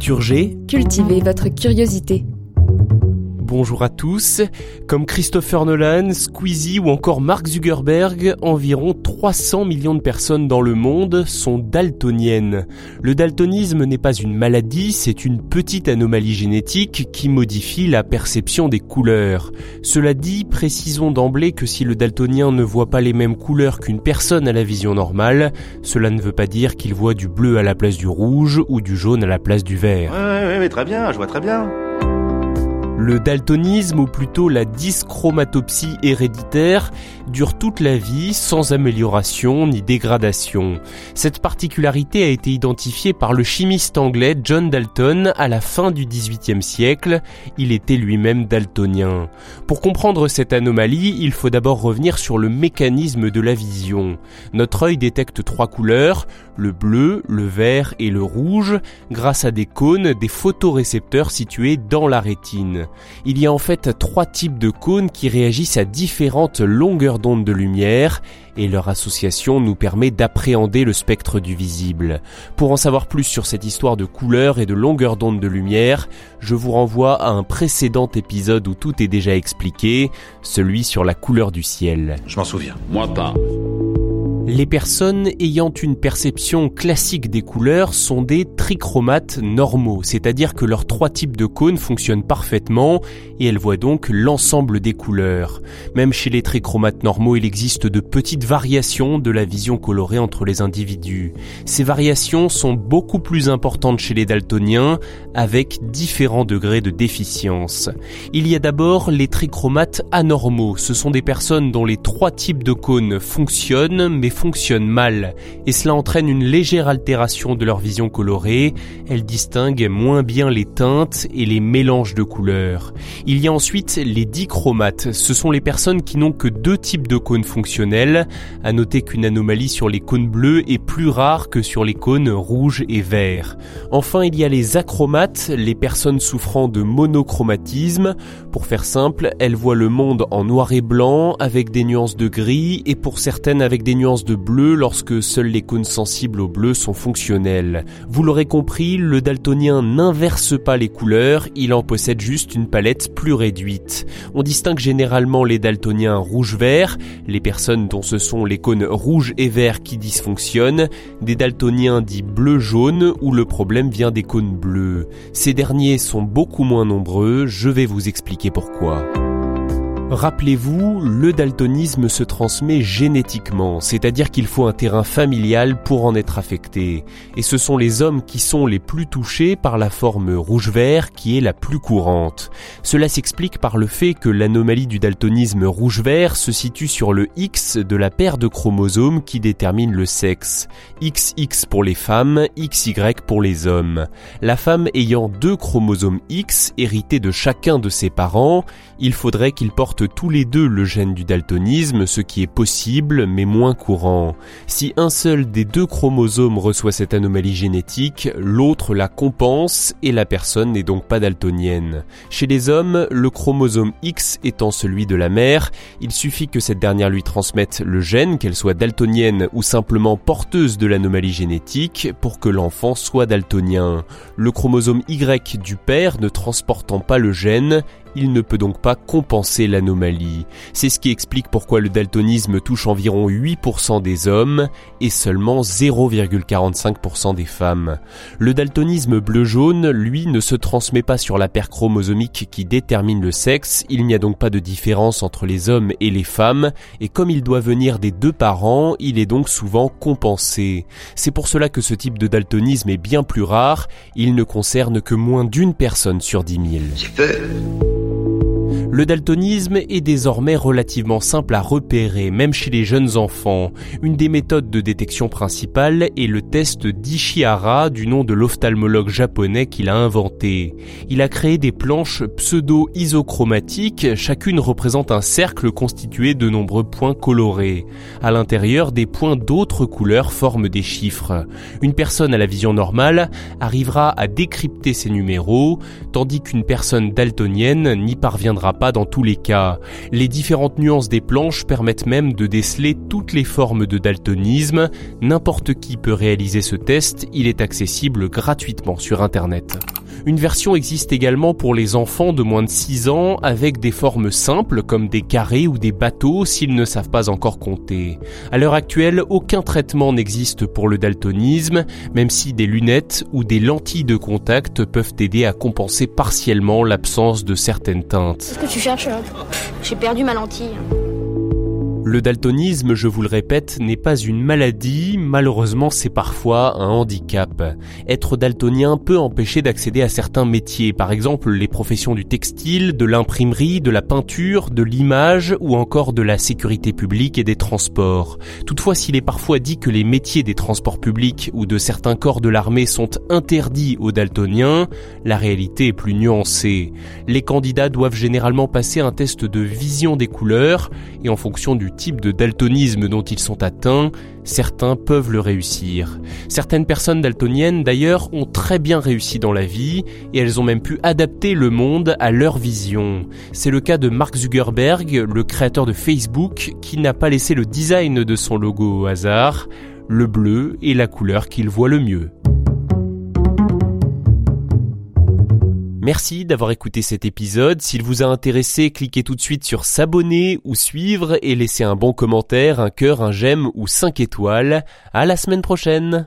Culture. Cultivez votre curiosité. Bonjour à tous. Comme Christopher Nolan, Squeezie ou encore Mark Zuckerberg, environ 300 millions de personnes dans le monde sont daltoniennes. Le daltonisme n'est pas une maladie, c'est une petite anomalie génétique qui modifie la perception des couleurs. Cela dit, précisons d'emblée que si le daltonien ne voit pas les mêmes couleurs qu'une personne à la vision normale, cela ne veut pas dire qu'il voit du bleu à la place du rouge ou du jaune à la place du vert. Ouais, très bien, je vois très bien. Le daltonisme, ou plutôt la dyschromatopsie héréditaire, dure toute la vie sans amélioration ni dégradation. Cette particularité a été identifiée par le chimiste anglais John Dalton à la fin du XVIIIe siècle. Il était lui-même daltonien. Pour comprendre cette anomalie, il faut d'abord revenir sur le mécanisme de la vision. Notre œil détecte trois couleurs, le bleu, le vert et le rouge, grâce à des cônes, des photorécepteurs situés dans la rétine. Il y a en fait trois types de cônes qui réagissent à différentes longueurs d'onde de lumière et leur association nous permet d'appréhender le spectre du visible. Pour en savoir plus sur cette histoire de couleurs et de longueur d'onde de lumière, je vous renvoie à un précédent épisode où tout est déjà expliqué, celui sur la couleur du ciel. Je m'en souviens. Moi pas. Les personnes ayant une perception classique des couleurs sont des trichromates normaux, c'est-à-dire que leurs trois types de cônes fonctionnent parfaitement et elles voient donc l'ensemble des couleurs. Même chez les trichromates normaux, il existe de petites variations de la vision colorée entre les individus. Ces variations sont beaucoup plus importantes chez les daltoniens avec différents degrés de déficience. Il y a d'abord les trichromates anormaux, ce sont des personnes dont les trois types de cônes fonctionnent mais fonctionnent mal, et cela entraîne une légère altération de leur vision colorée, elles distinguent moins bien les teintes et les mélanges de couleurs. Il y a ensuite les dichromates, ce sont les personnes qui n'ont que deux types de cônes fonctionnels, à noter qu'une anomalie sur les cônes bleus est plus rare que sur les cônes rouges et verts. Enfin, il y a les achromates, les personnes souffrant de monochromatisme, pour faire simple, elles voient le monde en noir et blanc avec des nuances de gris et pour certaines avec des nuances de bleu lorsque seuls les cônes sensibles au bleu sont fonctionnels. Vous l'aurez compris, le daltonien n'inverse pas les couleurs, il en possède juste une palette plus réduite. On distingue généralement les daltoniens rouge-vert, les personnes dont ce sont les cônes rouges et verts qui dysfonctionnent, des daltoniens dits bleu-jaune où le problème vient des cônes bleus. Ces derniers sont beaucoup moins nombreux, je vais vous expliquer pourquoi. Rappelez-vous, le daltonisme se transmet génétiquement, c'est-à-dire qu'il faut un terrain familial pour en être affecté. Et ce sont les hommes qui sont les plus touchés par la forme rouge-vert qui est la plus courante. Cela s'explique par le fait que l'anomalie du daltonisme rouge-vert se situe sur le X de la paire de chromosomes qui détermine le sexe. XX pour les femmes, XY pour les hommes. La femme ayant deux chromosomes X hérités de chacun de ses parents, il faudrait qu'il porte tous les deux le gène du daltonisme, ce qui est possible mais moins courant. Si un seul des deux chromosomes reçoit cette anomalie génétique, l'autre la compense et la personne n'est donc pas daltonienne. Chez les hommes, le chromosome X étant celui de la mère, il suffit que cette dernière lui transmette le gène, qu'elle soit daltonienne ou simplement porteuse de l'anomalie génétique, pour que l'enfant soit daltonien. Le chromosome Y du père ne transportant pas le gène, il ne peut donc pas compenser l'anomalie. C'est ce qui explique pourquoi le daltonisme touche environ 8% des hommes et seulement 0,45% des femmes. Le daltonisme bleu-jaune, lui, ne se transmet pas sur la paire chromosomique qui détermine le sexe, il n'y a donc pas de différence entre les hommes et les femmes, et comme il doit venir des deux parents, il est donc souvent compensé. C'est pour cela que ce type de daltonisme est bien plus rare, il ne concerne que moins d'une personne sur 10 000. Le daltonisme est désormais relativement simple à repérer, même chez les jeunes enfants. Une des méthodes de détection principale est le test d'Ishihara, du nom de l'ophtalmologue japonais qu'il a inventé. Il a créé des planches pseudo-isochromatiques, chacune représente un cercle constitué de nombreux points colorés. À l'intérieur, des points d'autres couleurs forment des chiffres. Une personne à la vision normale arrivera à décrypter ces numéros, tandis qu'une personne daltonienne n'y parviendra pas dans tous les cas. Les différentes nuances des planches permettent même de déceler toutes les formes de daltonisme. N'importe qui peut réaliser ce test, il est accessible gratuitement sur Internet. Une version existe également pour les enfants de moins de 6 ans avec des formes simples comme des carrés ou des bateaux s'ils ne savent pas encore compter. À l'heure actuelle, aucun traitement n'existe pour le daltonisme, même si des lunettes ou des lentilles de contact peuvent aider à compenser partiellement l'absence de certaines teintes. Qu'est-ce que tu cherches J'ai perdu ma lentille. Le daltonisme, je vous le répète, n'est pas une maladie, malheureusement c'est parfois un handicap. Être daltonien peut empêcher d'accéder à certains métiers, par exemple les professions du textile, de l'imprimerie, de la peinture, de l'image ou encore de la sécurité publique et des transports. Toutefois, s'il est parfois dit que les métiers des transports publics ou de certains corps de l'armée sont interdits aux daltoniens, la réalité est plus nuancée. Les candidats doivent généralement passer un test de vision des couleurs et en fonction du de daltonisme dont ils sont atteints, certains peuvent le réussir. Certaines personnes daltoniennes d'ailleurs ont très bien réussi dans la vie et elles ont même pu adapter le monde à leur vision. C'est le cas de Mark Zuckerberg, le créateur de Facebook, qui n'a pas laissé le design de son logo au hasard. Le bleu est la couleur qu'il voit le mieux. Merci d'avoir écouté cet épisode. S'il vous a intéressé, cliquez tout de suite sur s'abonner ou suivre et laissez un bon commentaire, un cœur, un j'aime ou 5 étoiles. À la semaine prochaine.